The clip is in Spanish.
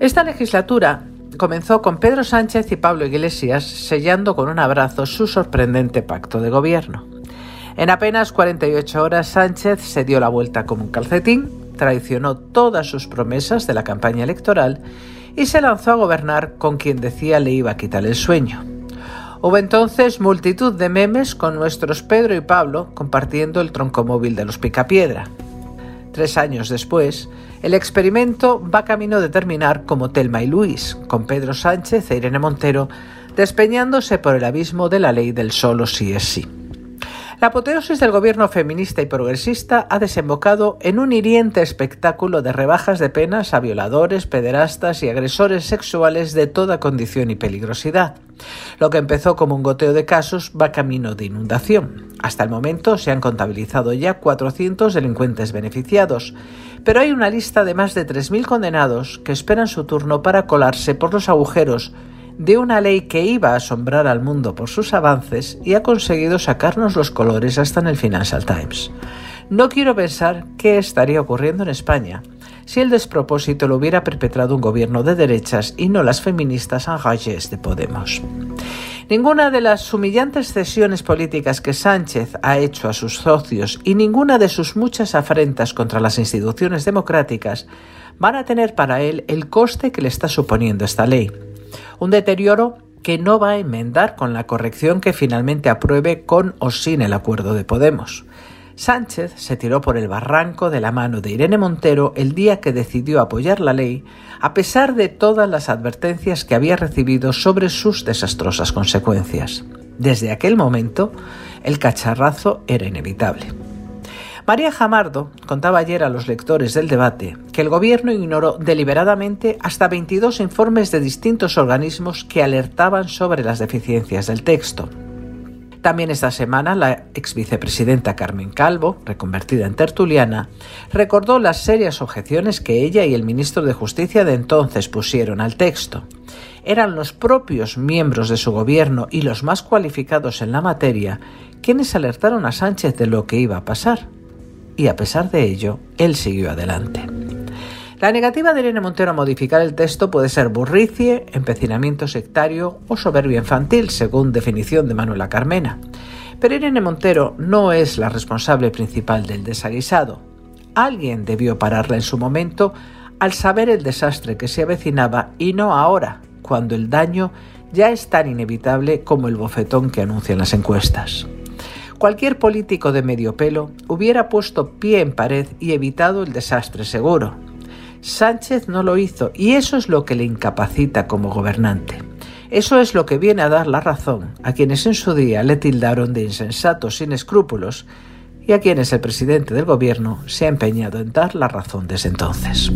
Esta legislatura comenzó con Pedro Sánchez y Pablo Iglesias sellando con un abrazo su sorprendente pacto de gobierno. En apenas 48 horas Sánchez se dio la vuelta como un calcetín, traicionó todas sus promesas de la campaña electoral y se lanzó a gobernar con quien decía le iba a quitar el sueño. Hubo entonces multitud de memes con nuestros Pedro y Pablo compartiendo el troncomóvil de los Picapiedra. Tres años después, el experimento va camino de terminar como Telma y Luis, con Pedro Sánchez e Irene Montero despeñándose por el abismo de la ley del solo sí es sí. La apoteosis del gobierno feminista y progresista ha desembocado en un hiriente espectáculo de rebajas de penas a violadores, pederastas y agresores sexuales de toda condición y peligrosidad. Lo que empezó como un goteo de casos va camino de inundación. Hasta el momento se han contabilizado ya 400 delincuentes beneficiados, pero hay una lista de más de 3.000 condenados que esperan su turno para colarse por los agujeros de una ley que iba a asombrar al mundo por sus avances y ha conseguido sacarnos los colores hasta en el Financial Times. No quiero pensar qué estaría ocurriendo en España si el despropósito lo hubiera perpetrado un gobierno de derechas y no las feministas engagées de Podemos. Ninguna de las humillantes cesiones políticas que Sánchez ha hecho a sus socios y ninguna de sus muchas afrentas contra las instituciones democráticas van a tener para él el coste que le está suponiendo esta ley un deterioro que no va a enmendar con la corrección que finalmente apruebe con o sin el acuerdo de Podemos. Sánchez se tiró por el barranco de la mano de Irene Montero el día que decidió apoyar la ley, a pesar de todas las advertencias que había recibido sobre sus desastrosas consecuencias. Desde aquel momento, el cacharrazo era inevitable. María Jamardo contaba ayer a los lectores del debate que el Gobierno ignoró deliberadamente hasta 22 informes de distintos organismos que alertaban sobre las deficiencias del texto. También esta semana la ex vicepresidenta Carmen Calvo, reconvertida en tertuliana, recordó las serias objeciones que ella y el ministro de Justicia de entonces pusieron al texto. Eran los propios miembros de su gobierno y los más cualificados en la materia quienes alertaron a Sánchez de lo que iba a pasar y a pesar de ello, él siguió adelante. La negativa de Irene Montero a modificar el texto puede ser burricie, empecinamiento sectario o soberbia infantil, según definición de Manuela Carmena. Pero Irene Montero no es la responsable principal del desaguisado. Alguien debió pararla en su momento al saber el desastre que se avecinaba y no ahora, cuando el daño ya es tan inevitable como el bofetón que anuncian las encuestas. Cualquier político de medio pelo hubiera puesto pie en pared y evitado el desastre seguro. Sánchez no lo hizo y eso es lo que le incapacita como gobernante. Eso es lo que viene a dar la razón a quienes en su día le tildaron de insensato sin escrúpulos y a quienes el presidente del gobierno se ha empeñado en dar la razón desde entonces.